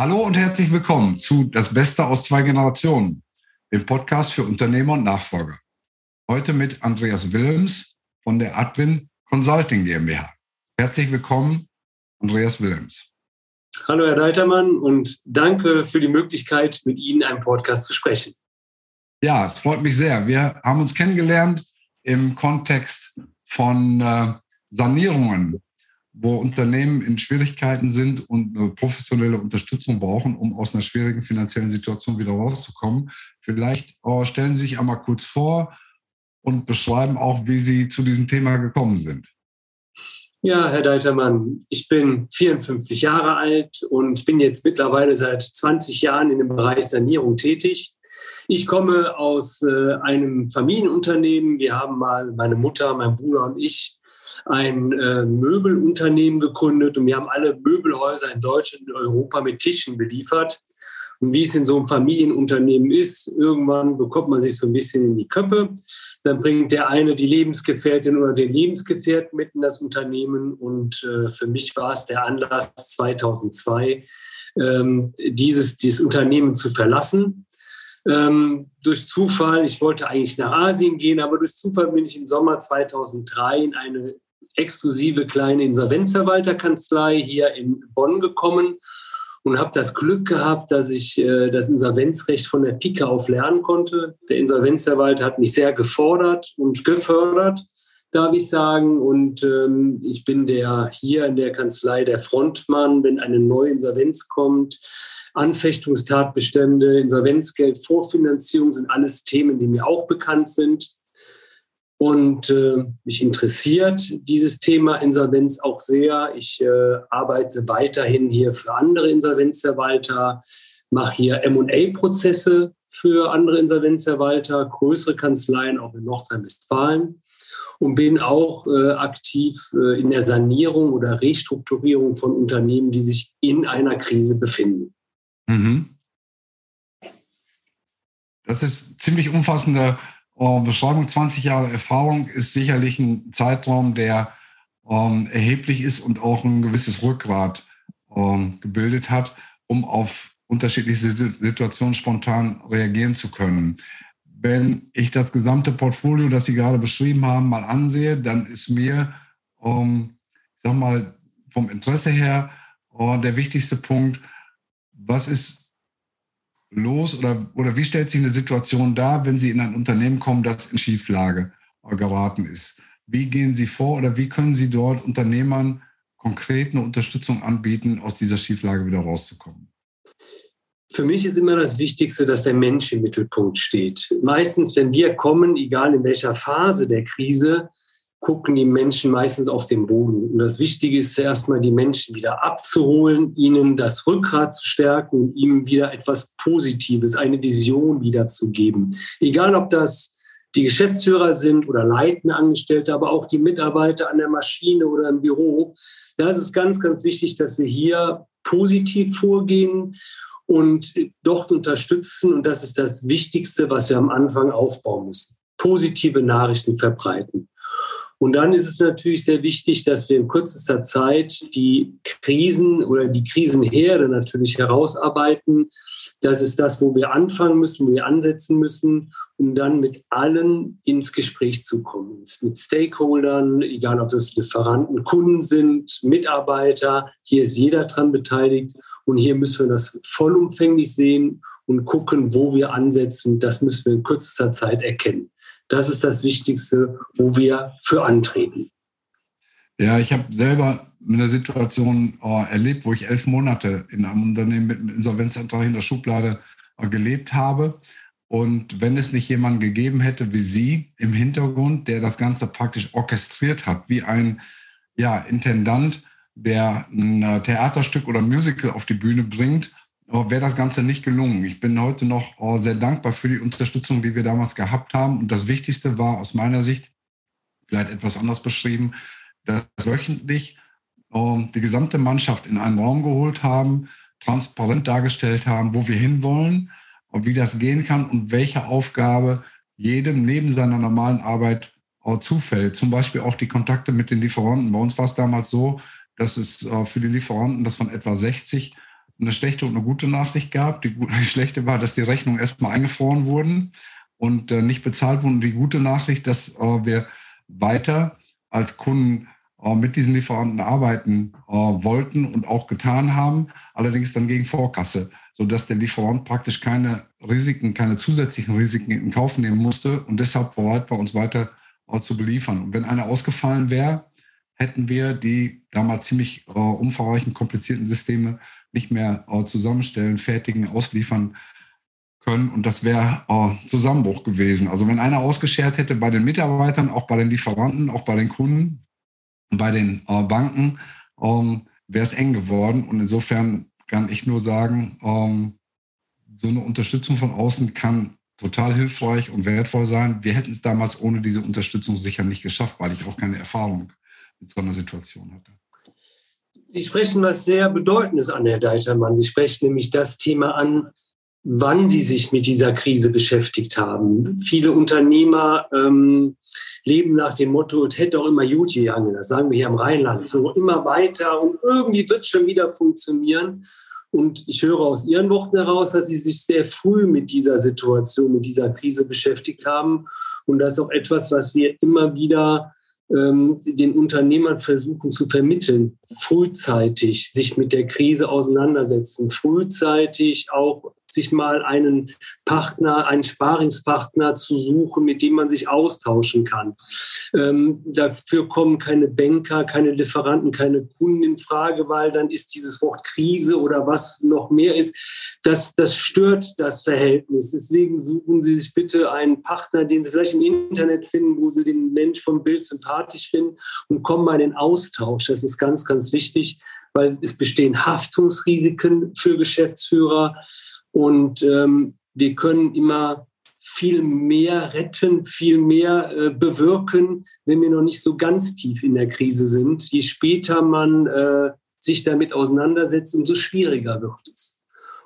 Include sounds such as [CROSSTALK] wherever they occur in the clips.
Hallo und herzlich willkommen zu Das Beste aus zwei Generationen, dem Podcast für Unternehmer und Nachfolger. Heute mit Andreas Willems von der Adwin Consulting GmbH. Herzlich willkommen, Andreas Willems. Hallo, Herr Deitermann, und danke für die Möglichkeit, mit Ihnen einen Podcast zu sprechen. Ja, es freut mich sehr. Wir haben uns kennengelernt im Kontext von äh, Sanierungen wo Unternehmen in Schwierigkeiten sind und eine professionelle Unterstützung brauchen, um aus einer schwierigen finanziellen Situation wieder rauszukommen. Vielleicht oh, stellen Sie sich einmal kurz vor und beschreiben auch, wie Sie zu diesem Thema gekommen sind. Ja, Herr Deitermann, ich bin 54 Jahre alt und bin jetzt mittlerweile seit 20 Jahren in dem Bereich Sanierung tätig. Ich komme aus äh, einem Familienunternehmen. Wir haben mal, meine Mutter, mein Bruder und ich, ein äh, Möbelunternehmen gegründet und wir haben alle Möbelhäuser in Deutschland und Europa mit Tischen beliefert. Und wie es in so einem Familienunternehmen ist, irgendwann bekommt man sich so ein bisschen in die Köppe. Dann bringt der eine die Lebensgefährtin oder den Lebensgefährten mit in das Unternehmen. Und äh, für mich war es der Anlass 2002, ähm, dieses, dieses Unternehmen zu verlassen. Ähm, durch Zufall, ich wollte eigentlich nach Asien gehen, aber durch Zufall bin ich im Sommer 2003 in eine exklusive kleine Insolvenzverwalterkanzlei hier in Bonn gekommen und habe das Glück gehabt, dass ich äh, das Insolvenzrecht von der Pike auf lernen konnte. Der Insolvenzverwalter hat mich sehr gefordert und gefördert, darf ich sagen. Und ähm, ich bin der hier in der Kanzlei der Frontmann, wenn eine neue Insolvenz kommt. Anfechtungstatbestände, Insolvenzgeld, Vorfinanzierung sind alles Themen, die mir auch bekannt sind. Und äh, mich interessiert dieses Thema Insolvenz auch sehr. Ich äh, arbeite weiterhin hier für andere Insolvenzverwalter, mache hier MA-Prozesse für andere Insolvenzverwalter, größere Kanzleien auch in Nordrhein-Westfalen und bin auch äh, aktiv äh, in der Sanierung oder Restrukturierung von Unternehmen, die sich in einer Krise befinden. Mhm. Das ist ziemlich umfassende äh, Beschreibung. 20 Jahre Erfahrung ist sicherlich ein Zeitraum, der ähm, erheblich ist und auch ein gewisses Rückgrat ähm, gebildet hat, um auf unterschiedliche Situationen spontan reagieren zu können. Wenn ich das gesamte Portfolio, das Sie gerade beschrieben haben, mal ansehe, dann ist mir, ähm, ich sag mal, vom Interesse her äh, der wichtigste Punkt, was ist los oder, oder wie stellt sich eine Situation dar, wenn Sie in ein Unternehmen kommen, das in Schieflage geraten ist? Wie gehen Sie vor oder wie können Sie dort Unternehmern konkret eine Unterstützung anbieten, aus dieser Schieflage wieder rauszukommen? Für mich ist immer das Wichtigste, dass der Mensch im Mittelpunkt steht. Meistens, wenn wir kommen, egal in welcher Phase der Krise, gucken die Menschen meistens auf den Boden. Und das Wichtige ist zuerst mal, die Menschen wieder abzuholen, ihnen das Rückgrat zu stärken und ihnen wieder etwas Positives, eine Vision wiederzugeben. Egal, ob das die Geschäftsführer sind oder leitende Angestellte, aber auch die Mitarbeiter an der Maschine oder im Büro. Da ist es ganz, ganz wichtig, dass wir hier positiv vorgehen und dort unterstützen. Und das ist das Wichtigste, was wir am Anfang aufbauen müssen. Positive Nachrichten verbreiten. Und dann ist es natürlich sehr wichtig, dass wir in kürzester Zeit die Krisen oder die Krisenherde natürlich herausarbeiten. Das ist das, wo wir anfangen müssen, wo wir ansetzen müssen, um dann mit allen ins Gespräch zu kommen. Mit Stakeholdern, egal ob das Lieferanten, Kunden sind, Mitarbeiter. Hier ist jeder dran beteiligt. Und hier müssen wir das vollumfänglich sehen und gucken, wo wir ansetzen. Das müssen wir in kürzester Zeit erkennen. Das ist das Wichtigste, wo wir für antreten. Ja, ich habe selber eine Situation oh, erlebt, wo ich elf Monate in einem Unternehmen mit einem Insolvenzantrag in der Schublade oh, gelebt habe. Und wenn es nicht jemanden gegeben hätte wie Sie im Hintergrund, der das Ganze praktisch orchestriert hat, wie ein ja, Intendant, der ein äh, Theaterstück oder Musical auf die Bühne bringt wäre das Ganze nicht gelungen. Ich bin heute noch oh, sehr dankbar für die Unterstützung, die wir damals gehabt haben. Und das Wichtigste war aus meiner Sicht, vielleicht etwas anders beschrieben, dass wöchentlich oh, die gesamte Mannschaft in einen Raum geholt haben, transparent dargestellt haben, wo wir hinwollen, wie das gehen kann und welche Aufgabe jedem neben seiner normalen Arbeit oh, zufällt. Zum Beispiel auch die Kontakte mit den Lieferanten. Bei uns war es damals so, dass es für die Lieferanten, das von etwa 60 eine schlechte und eine gute Nachricht gab. Die, [LAUGHS] die schlechte war, dass die Rechnungen erstmal eingefroren wurden und äh, nicht bezahlt wurden. Die gute Nachricht, dass äh, wir weiter als Kunden äh, mit diesen Lieferanten arbeiten äh, wollten und auch getan haben, allerdings dann gegen Vorkasse, sodass der Lieferant praktisch keine Risiken, keine zusätzlichen Risiken in Kauf nehmen musste und deshalb bereit war, uns weiter äh, zu beliefern. Und wenn einer ausgefallen wäre, hätten wir die damals ziemlich äh, umfangreichen, komplizierten Systeme nicht mehr äh, zusammenstellen, fertigen, ausliefern können. Und das wäre äh, Zusammenbruch gewesen. Also wenn einer ausgeschert hätte bei den Mitarbeitern, auch bei den Lieferanten, auch bei den Kunden, bei den äh, Banken, ähm, wäre es eng geworden. Und insofern kann ich nur sagen, ähm, so eine Unterstützung von außen kann total hilfreich und wertvoll sein. Wir hätten es damals ohne diese Unterstützung sicher nicht geschafft, weil ich auch keine Erfahrung mit so einer Situation hatte. Sie sprechen was sehr Bedeutendes an, Herr Deitermann. Sie sprechen nämlich das Thema an, wann Sie sich mit dieser Krise beschäftigt haben. Viele Unternehmer ähm, leben nach dem Motto, es hätte auch immer gut gegangen, das sagen wir hier im Rheinland, so immer weiter und irgendwie wird es schon wieder funktionieren. Und ich höre aus Ihren Worten heraus, dass Sie sich sehr früh mit dieser Situation, mit dieser Krise beschäftigt haben. Und das ist auch etwas, was wir immer wieder ähm, den Unternehmern versuchen zu vermitteln, frühzeitig sich mit der Krise auseinandersetzen, frühzeitig auch sich mal einen Partner, einen Sparingspartner zu suchen, mit dem man sich austauschen kann. Ähm, dafür kommen keine Banker, keine Lieferanten, keine Kunden in Frage, weil dann ist dieses Wort Krise oder was noch mehr ist, das, das stört das Verhältnis. Deswegen suchen Sie sich bitte einen Partner, den Sie vielleicht im Internet finden, wo Sie den Mensch vom Bild sympathisch finden und kommen mal in den Austausch. Das ist ganz, ganz wichtig, weil es bestehen Haftungsrisiken für Geschäftsführer. Und ähm, wir können immer viel mehr retten, viel mehr äh, bewirken, wenn wir noch nicht so ganz tief in der Krise sind. Je später man äh, sich damit auseinandersetzt, umso schwieriger wird es.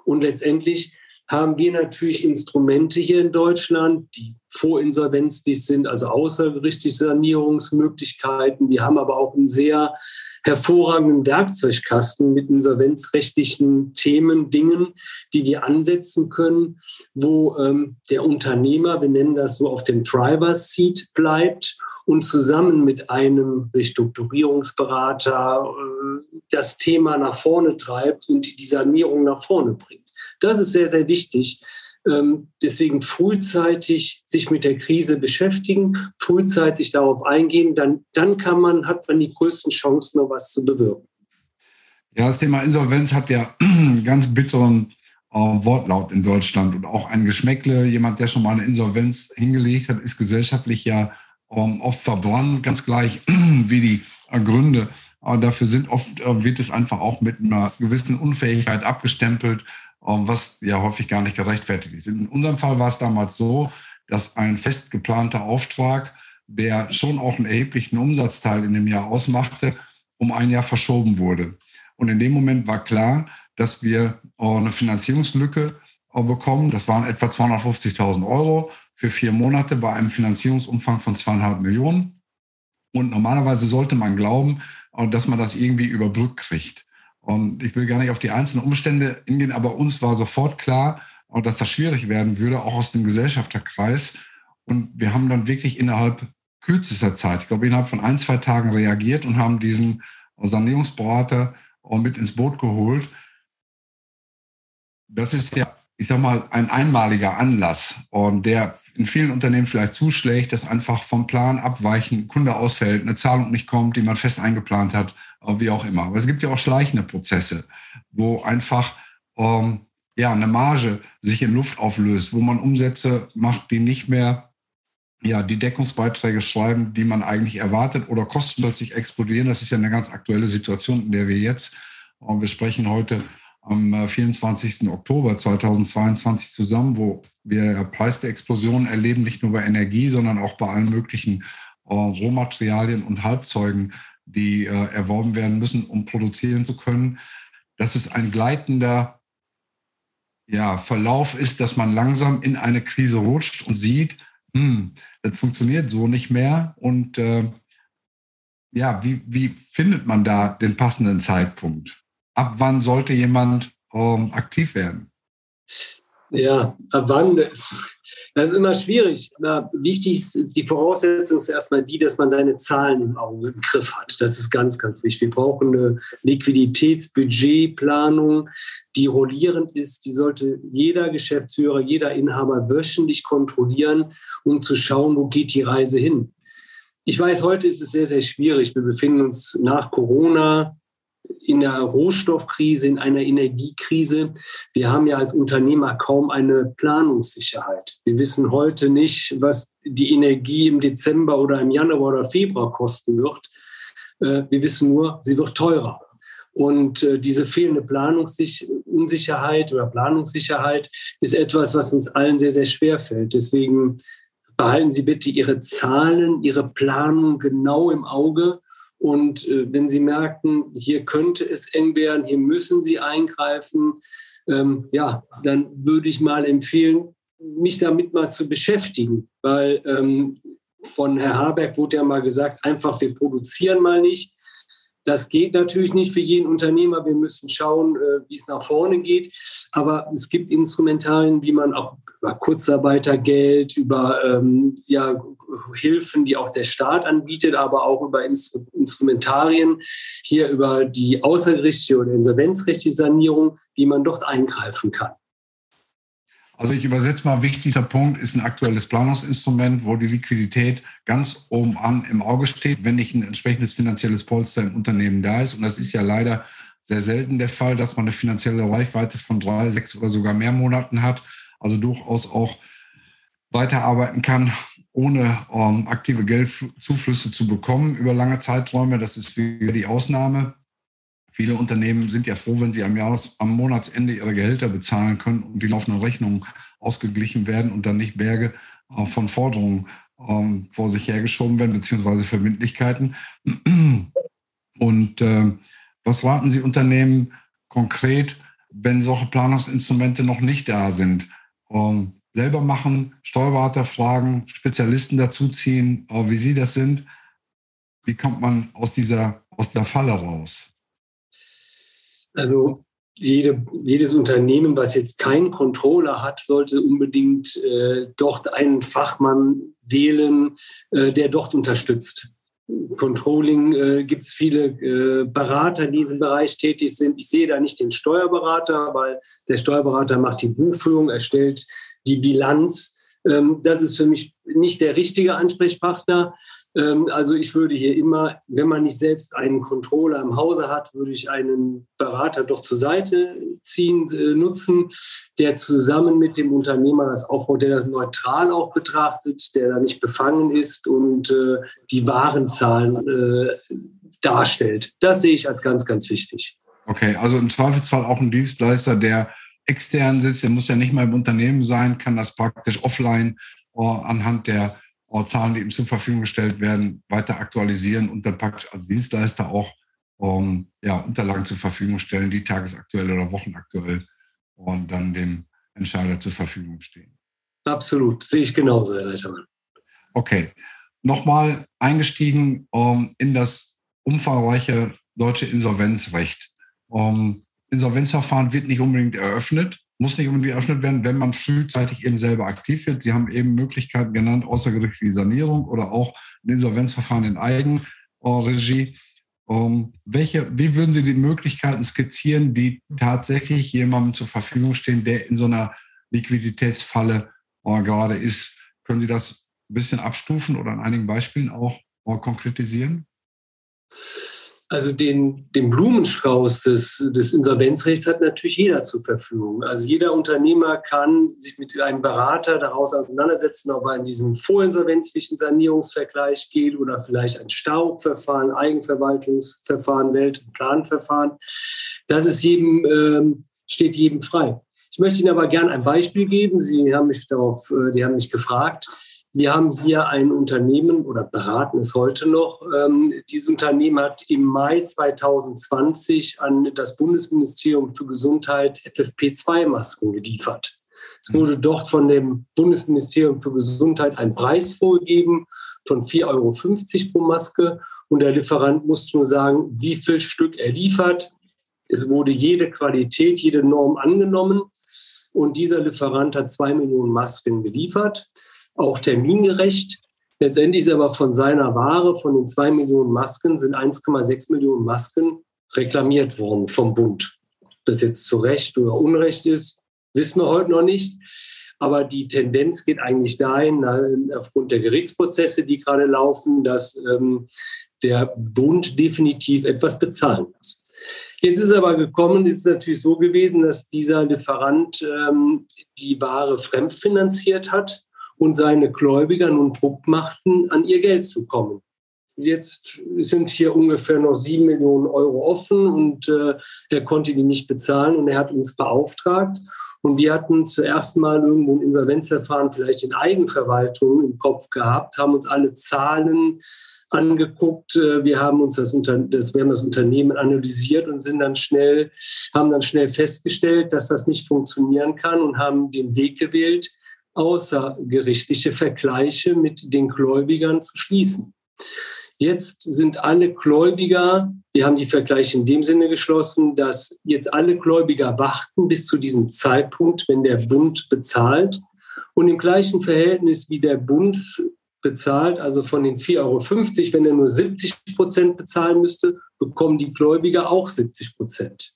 Und letztendlich haben wir natürlich Instrumente hier in Deutschland, die vorinsolvenzlich sind, also außergerichtliche Sanierungsmöglichkeiten. Wir haben aber auch ein sehr hervorragenden Werkzeugkasten mit insolvenzrechtlichen Themen, Dingen, die wir ansetzen können, wo ähm, der Unternehmer, wir nennen das so, auf dem Driver's Seat bleibt und zusammen mit einem Restrukturierungsberater äh, das Thema nach vorne treibt und die Sanierung nach vorne bringt. Das ist sehr, sehr wichtig. Ähm, deswegen frühzeitig sich mit der Krise beschäftigen, frühzeitig darauf eingehen, dann, dann kann man, hat man die größten Chancen, noch was zu bewirken. Ja, das Thema Insolvenz hat ja einen [CLEARS THROAT] ganz bitteren äh, Wortlaut in Deutschland und auch ein Geschmäckle. Jemand, der schon mal eine Insolvenz hingelegt hat, ist gesellschaftlich ja ähm, oft verbrannt, ganz gleich [CLEARS THROAT] wie die äh, Gründe äh, dafür sind. Oft äh, wird es einfach auch mit einer gewissen Unfähigkeit abgestempelt was ja häufig gar nicht gerechtfertigt ist. In unserem Fall war es damals so, dass ein fest geplanter Auftrag, der schon auch einen erheblichen Umsatzteil in dem Jahr ausmachte, um ein Jahr verschoben wurde. Und in dem Moment war klar, dass wir äh, eine Finanzierungslücke äh, bekommen. Das waren etwa 250.000 Euro für vier Monate bei einem Finanzierungsumfang von zweieinhalb Millionen. Und normalerweise sollte man glauben, äh, dass man das irgendwie überbrückt kriegt. Und ich will gar nicht auf die einzelnen Umstände hingehen, aber uns war sofort klar, dass das schwierig werden würde, auch aus dem Gesellschafterkreis. Und wir haben dann wirklich innerhalb kürzester Zeit, ich glaube innerhalb von ein, zwei Tagen reagiert und haben diesen Sanierungsberater mit ins Boot geholt. Das ist ja ich sag mal, ein einmaliger Anlass und der in vielen Unternehmen vielleicht zuschlägt, dass einfach vom Plan abweichen, Kunde ausfällt, eine Zahlung nicht kommt, die man fest eingeplant hat, wie auch immer. Aber es gibt ja auch schleichende Prozesse, wo einfach ähm, ja, eine Marge sich in Luft auflöst, wo man Umsätze macht, die nicht mehr ja, die Deckungsbeiträge schreiben, die man eigentlich erwartet oder Kosten plötzlich explodieren. Das ist ja eine ganz aktuelle Situation, in der wir jetzt, und wir sprechen heute am 24. Äh, Oktober 2022 zusammen, wo wir Preis der Explosion erleben, nicht nur bei Energie, sondern auch bei allen möglichen äh, Rohmaterialien und Halbzeugen, die äh, erworben werden müssen, um produzieren zu können. Dass es ein gleitender ja, Verlauf ist, dass man langsam in eine Krise rutscht und sieht, hm, das funktioniert so nicht mehr. Und äh, ja, wie, wie findet man da den passenden Zeitpunkt? ab wann sollte jemand ähm, aktiv werden? Ja, ab wann? Das ist immer schwierig. Na, wichtig ist, die Voraussetzung ist erstmal die, dass man seine Zahlen im Auge im Griff hat. Das ist ganz, ganz wichtig. Wir brauchen eine Liquiditätsbudgetplanung, die rollierend ist. Die sollte jeder Geschäftsführer, jeder Inhaber wöchentlich kontrollieren, um zu schauen, wo geht die Reise hin. Ich weiß, heute ist es sehr, sehr schwierig. Wir befinden uns nach Corona in einer Rohstoffkrise, in einer Energiekrise. Wir haben ja als Unternehmer kaum eine Planungssicherheit. Wir wissen heute nicht, was die Energie im Dezember oder im Januar oder Februar kosten wird. Äh, wir wissen nur, sie wird teurer. Und äh, diese fehlende Planungsunsicherheit oder Planungssicherheit ist etwas, was uns allen sehr, sehr schwer fällt. Deswegen behalten Sie bitte Ihre Zahlen, Ihre Planung genau im Auge und äh, wenn Sie merken, hier könnte es eng werden, hier müssen Sie eingreifen, ähm, ja, dann würde ich mal empfehlen, mich damit mal zu beschäftigen, weil ähm, von Herr Habeck wurde ja mal gesagt, einfach wir produzieren mal nicht. Das geht natürlich nicht für jeden Unternehmer. Wir müssen schauen, äh, wie es nach vorne geht. Aber es gibt Instrumentarien, wie man auch über Kurzarbeitergeld, über ähm, ja, Hilfen, die auch der Staat anbietet, aber auch über Instru Instrumentarien, hier über die außergerichtliche oder insolvenzrechtliche Sanierung, wie man dort eingreifen kann. Also ich übersetze mal, wichtigster Punkt ist ein aktuelles Planungsinstrument, wo die Liquidität ganz oben an im Auge steht, wenn nicht ein entsprechendes finanzielles Polster im Unternehmen da ist. Und das ist ja leider sehr selten der Fall, dass man eine finanzielle Reichweite von drei, sechs oder sogar mehr Monaten hat. Also durchaus auch weiterarbeiten kann, ohne ähm, aktive Geldzuflüsse zu bekommen über lange Zeiträume. Das ist wieder die Ausnahme. Viele Unternehmen sind ja froh, wenn sie am, Jahres-, am Monatsende ihre Gehälter bezahlen können und die laufenden Rechnungen ausgeglichen werden und dann nicht Berge äh, von Forderungen ähm, vor sich hergeschoben werden, beziehungsweise Verbindlichkeiten. Und äh, was raten Sie Unternehmen konkret, wenn solche Planungsinstrumente noch nicht da sind? Ähm, selber machen, Steuerberater fragen, Spezialisten dazuziehen, äh, wie Sie das sind. Wie kommt man aus dieser, aus der Falle raus? Also jede, jedes Unternehmen, was jetzt keinen Controller hat, sollte unbedingt äh, dort einen Fachmann wählen, äh, der dort unterstützt. Controlling äh, gibt es viele äh, Berater, die in diesem Bereich tätig sind. Ich sehe da nicht den Steuerberater, weil der Steuerberater macht die Buchführung, erstellt die Bilanz ähm, das ist für mich nicht der richtige Ansprechpartner. Ähm, also ich würde hier immer, wenn man nicht selbst einen Controller im Hause hat, würde ich einen Berater doch zur Seite ziehen, äh, nutzen, der zusammen mit dem Unternehmer das aufbaut, der das neutral auch betrachtet, der da nicht befangen ist und äh, die Warenzahlen äh, darstellt. Das sehe ich als ganz, ganz wichtig. Okay, also im Zweifelsfall auch ein Dienstleister, der extern sitzt, der muss ja nicht mal im Unternehmen sein, kann das praktisch offline uh, anhand der uh, Zahlen, die ihm zur Verfügung gestellt werden, weiter aktualisieren und dann praktisch als Dienstleister auch um, ja, Unterlagen zur Verfügung stellen, die tagesaktuell oder wochenaktuell und dann dem Entscheider zur Verfügung stehen. Absolut, sehe ich genauso, Herr Leitermann. Okay, nochmal eingestiegen um, in das umfangreiche deutsche Insolvenzrecht. Um, Insolvenzverfahren wird nicht unbedingt eröffnet, muss nicht unbedingt eröffnet werden, wenn man frühzeitig eben selber aktiv wird. Sie haben eben Möglichkeiten genannt, außergerichtliche Sanierung oder auch ein Insolvenzverfahren in Eigenregie. Um, welche, wie würden Sie die Möglichkeiten skizzieren, die tatsächlich jemandem zur Verfügung stehen, der in so einer Liquiditätsfalle uh, gerade ist? Können Sie das ein bisschen abstufen oder an einigen Beispielen auch uh, konkretisieren? Also den, den Blumenstrauß des, des Insolvenzrechts hat natürlich jeder zur Verfügung. Also jeder Unternehmer kann sich mit einem Berater daraus auseinandersetzen, ob er in diesen vorinsolvenzlichen Sanierungsvergleich geht oder vielleicht ein Staubverfahren, Eigenverwaltungsverfahren, Welt- und Planverfahren. Das ist jedem, ähm, steht jedem frei. Ich möchte Ihnen aber gerne ein Beispiel geben. Sie haben mich darauf, äh, die haben mich gefragt. Wir haben hier ein Unternehmen oder beraten es heute noch. Ähm, dieses Unternehmen hat im Mai 2020 an das Bundesministerium für Gesundheit FFP2-Masken geliefert. Es wurde dort von dem Bundesministerium für Gesundheit ein Preis vorgegeben von 4,50 Euro pro Maske und der Lieferant musste nur sagen, wie viel Stück er liefert. Es wurde jede Qualität, jede Norm angenommen. Und dieser Lieferant hat zwei Millionen Masken geliefert, auch termingerecht. Letztendlich ist aber von seiner Ware, von den zwei Millionen Masken, sind 1,6 Millionen Masken reklamiert worden vom Bund. Ob das jetzt zu Recht oder Unrecht ist, wissen wir heute noch nicht. Aber die Tendenz geht eigentlich dahin, aufgrund der Gerichtsprozesse, die gerade laufen, dass ähm, der Bund definitiv etwas bezahlen muss. Jetzt ist aber gekommen, ist es natürlich so gewesen, dass dieser Lieferant ähm, die Ware fremdfinanziert hat und seine Gläubiger nun Druck machten, an ihr Geld zu kommen. Jetzt sind hier ungefähr noch sieben Millionen Euro offen und äh, er konnte die nicht bezahlen und er hat uns beauftragt. Und wir hatten zuerst mal irgendwo ein Insolvenzverfahren vielleicht in Eigenverwaltung im Kopf gehabt, haben uns alle Zahlen angeguckt. Äh, wir haben uns das, das, wir haben das Unternehmen analysiert und sind dann schnell, haben dann schnell festgestellt, dass das nicht funktionieren kann und haben den Weg gewählt, außergerichtliche Vergleiche mit den Gläubigern zu schließen. Jetzt sind alle Gläubiger, wir haben die Vergleiche in dem Sinne geschlossen, dass jetzt alle Gläubiger warten bis zu diesem Zeitpunkt, wenn der Bund bezahlt. Und im gleichen Verhältnis wie der Bund bezahlt, also von den 4,50 Euro, wenn er nur 70 Prozent bezahlen müsste, bekommen die Gläubiger auch 70 Prozent.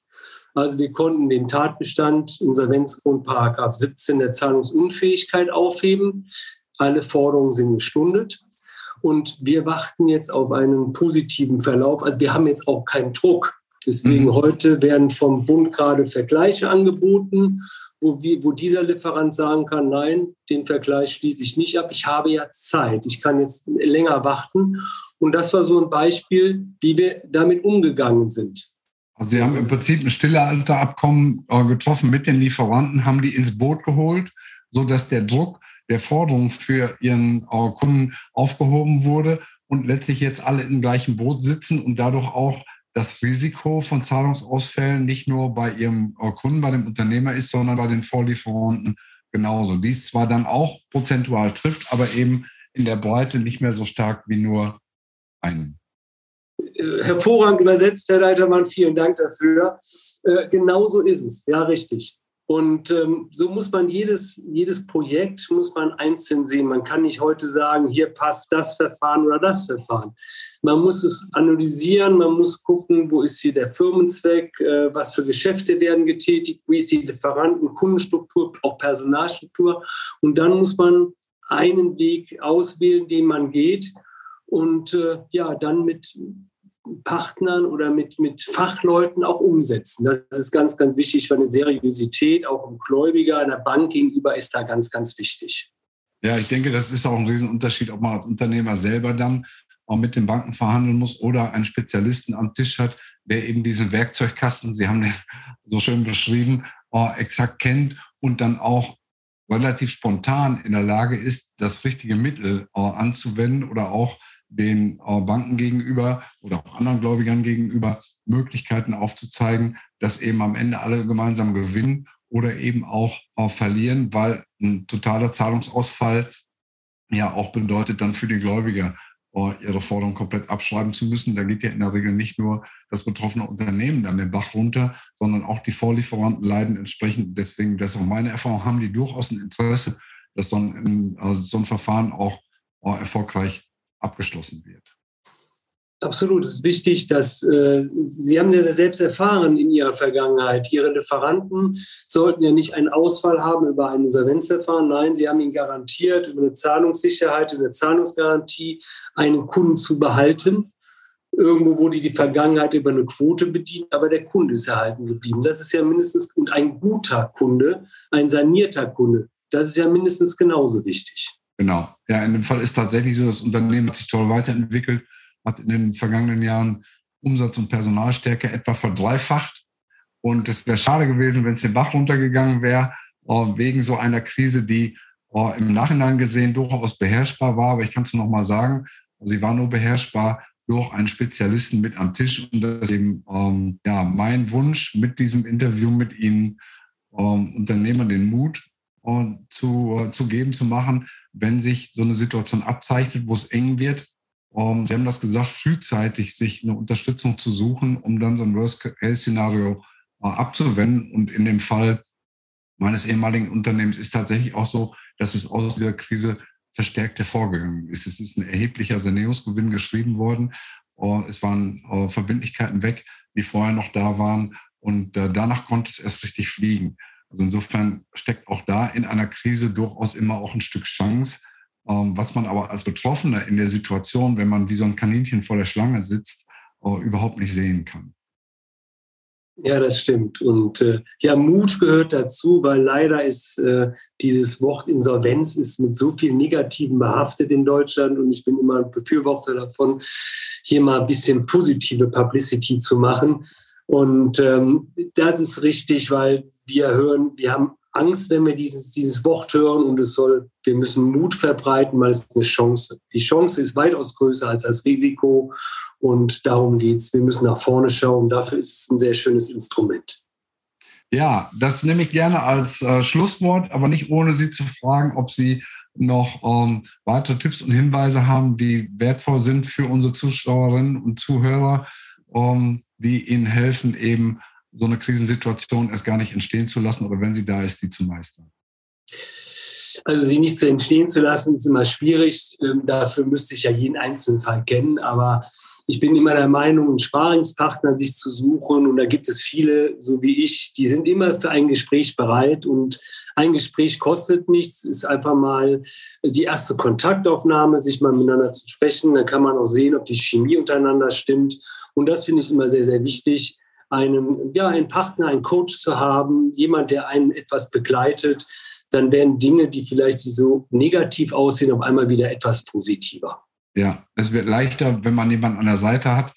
Also wir konnten den Tatbestand Insolvenzgrund Paragraph 17 der Zahlungsunfähigkeit aufheben. Alle Forderungen sind gestundet. Und wir warten jetzt auf einen positiven Verlauf. Also wir haben jetzt auch keinen Druck. Deswegen mhm. heute werden vom Bund gerade Vergleiche angeboten, wo, wir, wo dieser Lieferant sagen kann, nein, den Vergleich schließe ich nicht ab. Ich habe ja Zeit. Ich kann jetzt länger warten. Und das war so ein Beispiel, wie wir damit umgegangen sind. Also Sie haben im Prinzip ein Stillehalterabkommen äh, getroffen mit den Lieferanten, haben die ins Boot geholt, sodass der Druck der Forderung für Ihren äh, Kunden aufgehoben wurde und letztlich jetzt alle im gleichen Boot sitzen und dadurch auch das Risiko von Zahlungsausfällen nicht nur bei Ihrem äh, Kunden, bei dem Unternehmer ist, sondern bei den Vorlieferanten genauso. Dies zwar dann auch prozentual trifft, aber eben in der Breite nicht mehr so stark wie nur einen hervorragend übersetzt, Herr Leitermann. Vielen Dank dafür. Äh, genau so ist es. Ja, richtig. Und ähm, so muss man jedes, jedes Projekt muss man einzeln sehen. Man kann nicht heute sagen, hier passt das Verfahren oder das Verfahren. Man muss es analysieren, man muss gucken, wo ist hier der Firmenzweck, äh, was für Geschäfte werden getätigt, wie ist die Lieferanten, Kundenstruktur, auch Personalstruktur. Und dann muss man einen Weg auswählen, den man geht. Und äh, ja, dann mit Partnern oder mit, mit Fachleuten auch umsetzen. Das ist ganz, ganz wichtig, weil eine Seriosität auch im Gläubiger, einer Bank gegenüber ist da ganz, ganz wichtig. Ja, ich denke, das ist auch ein Riesenunterschied, ob man als Unternehmer selber dann auch mit den Banken verhandeln muss oder einen Spezialisten am Tisch hat, der eben diesen Werkzeugkasten, Sie haben den so schön beschrieben, exakt kennt und dann auch relativ spontan in der Lage ist, das richtige Mittel anzuwenden oder auch den äh, Banken gegenüber oder auch anderen Gläubigern gegenüber Möglichkeiten aufzuzeigen, dass eben am Ende alle gemeinsam gewinnen oder eben auch, auch verlieren, weil ein totaler Zahlungsausfall ja auch bedeutet dann für die Gläubiger, äh, ihre Forderung komplett abschreiben zu müssen. Da geht ja in der Regel nicht nur das betroffene Unternehmen dann den Bach runter, sondern auch die Vorlieferanten leiden entsprechend. Deswegen, das ist auch meine Erfahrung, haben die durchaus ein Interesse, dass so ein, also so ein Verfahren auch erfolgreich abgeschlossen wird. Absolut. Es ist wichtig, dass äh, Sie haben das ja selbst erfahren in Ihrer Vergangenheit. Ihre Lieferanten sollten ja nicht einen Ausfall haben über ein Insolvenzverfahren. Nein, Sie haben ihnen garantiert, über eine Zahlungssicherheit, über eine Zahlungsgarantie einen Kunden zu behalten. Irgendwo wurde die Vergangenheit über eine Quote bedient, aber der Kunde ist erhalten geblieben. Das ist ja mindestens und ein guter Kunde, ein sanierter Kunde. Das ist ja mindestens genauso wichtig. Genau. Ja, in dem Fall ist tatsächlich so, das Unternehmen hat sich toll weiterentwickelt, hat in den vergangenen Jahren Umsatz und Personalstärke etwa verdreifacht. Und es wäre schade gewesen, wenn es den Bach runtergegangen wäre, äh, wegen so einer Krise, die äh, im Nachhinein gesehen durchaus beherrschbar war. Aber ich kann es noch mal sagen, sie war nur beherrschbar durch einen Spezialisten mit am Tisch. Und das ist eben ähm, ja, mein Wunsch mit diesem Interview mit Ihnen, ähm, Unternehmern den Mut zu, zu geben, zu machen, wenn sich so eine Situation abzeichnet, wo es eng wird, Um, Sie haben das gesagt, frühzeitig sich eine Unterstützung zu suchen, um dann so ein Worst-Case-Szenario äh, abzuwenden. Und in dem Fall meines ehemaligen Unternehmens ist tatsächlich auch so, dass es aus dieser Krise verstärkt hervorgegangen ist. Es ist ein erheblicher Sanierungsgewinn geschrieben worden. Uh, es waren Verbindlichkeiten weg, die vorher noch da waren. Und danach konnte es erst richtig fliegen. Also insofern steckt auch da in einer Krise durchaus immer auch ein Stück Chance, ähm, was man aber als Betroffener in der Situation, wenn man wie so ein Kaninchen vor der Schlange sitzt, äh, überhaupt nicht sehen kann. Ja, das stimmt. Und äh, ja, Mut gehört dazu, weil leider ist äh, dieses Wort Insolvenz ist mit so viel Negativen behaftet in Deutschland und ich bin immer ein Befürworter davon, hier mal ein bisschen positive Publicity zu machen. Und ähm, das ist richtig, weil wir hören, wir haben Angst, wenn wir dieses, dieses Wort hören und es soll, wir müssen Mut verbreiten, weil es eine Chance. Die Chance ist weitaus größer als das Risiko und darum geht es. Wir müssen nach vorne schauen. Dafür ist es ein sehr schönes Instrument. Ja, das nehme ich gerne als äh, Schlusswort, aber nicht ohne Sie zu fragen, ob Sie noch ähm, weitere Tipps und Hinweise haben, die wertvoll sind für unsere Zuschauerinnen und Zuhörer, ähm, die Ihnen helfen, eben so eine Krisensituation erst gar nicht entstehen zu lassen oder wenn sie da ist, die zu meistern? Also sie nicht zu entstehen zu lassen, ist immer schwierig. Ähm, dafür müsste ich ja jeden einzelnen Fall kennen. Aber ich bin immer der Meinung, einen Sparingspartner sich zu suchen. Und da gibt es viele, so wie ich, die sind immer für ein Gespräch bereit. Und ein Gespräch kostet nichts, ist einfach mal die erste Kontaktaufnahme, sich mal miteinander zu sprechen. Dann kann man auch sehen, ob die Chemie untereinander stimmt. Und das finde ich immer sehr, sehr wichtig einen, ja, einen Partner, einen Coach zu haben, jemand, der einen etwas begleitet, dann werden Dinge, die vielleicht so negativ aussehen, auf einmal wieder etwas positiver. Ja, es wird leichter, wenn man jemanden an der Seite hat.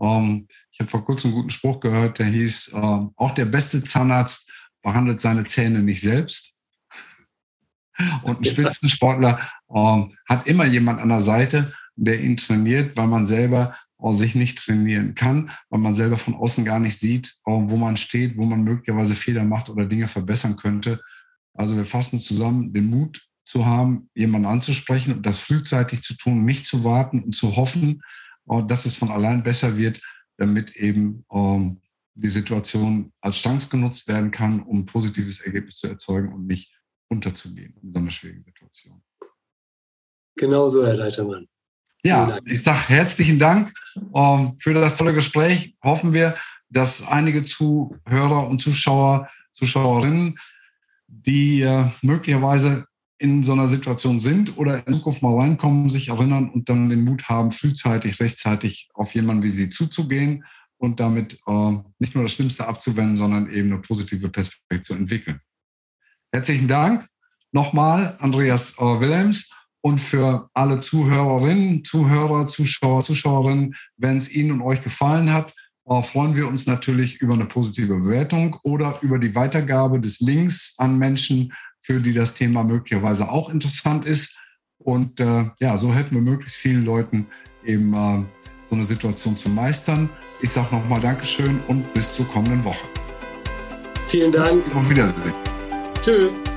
Ähm, ich habe vor kurzem einen guten Spruch gehört, der hieß, ähm, auch der beste Zahnarzt behandelt seine Zähne nicht selbst. [LAUGHS] Und ein Spitzensportler ähm, hat immer jemand an der Seite, der ihn trainiert, weil man selber sich nicht trainieren kann, weil man selber von außen gar nicht sieht, wo man steht, wo man möglicherweise Fehler macht oder Dinge verbessern könnte. Also wir fassen zusammen, den Mut zu haben, jemanden anzusprechen und das frühzeitig zu tun, nicht zu warten und zu hoffen, dass es von allein besser wird, damit eben ähm, die Situation als Chance genutzt werden kann, um ein positives Ergebnis zu erzeugen und nicht unterzugehen in so einer schwierigen Situation. Genau so, Herr Leitermann. Ja, ich sage herzlichen Dank ähm, für das tolle Gespräch. Hoffen wir, dass einige Zuhörer und Zuschauer, Zuschauerinnen, die äh, möglicherweise in so einer Situation sind oder in Zukunft mal reinkommen, sich erinnern und dann den Mut haben, frühzeitig, rechtzeitig auf jemanden wie Sie zuzugehen und damit äh, nicht nur das Schlimmste abzuwenden, sondern eben eine positive Perspektive zu entwickeln. Herzlichen Dank nochmal, Andreas äh, Wilhelms. Und für alle Zuhörerinnen, Zuhörer, Zuschauer, Zuschauerinnen, wenn es Ihnen und euch gefallen hat, äh, freuen wir uns natürlich über eine positive Bewertung oder über die Weitergabe des Links an Menschen, für die das Thema möglicherweise auch interessant ist. Und äh, ja, so helfen wir möglichst vielen Leuten eben äh, so eine Situation zu meistern. Ich sage nochmal Dankeschön und bis zur kommenden Woche. Vielen Dank. Auf Wiedersehen. Tschüss.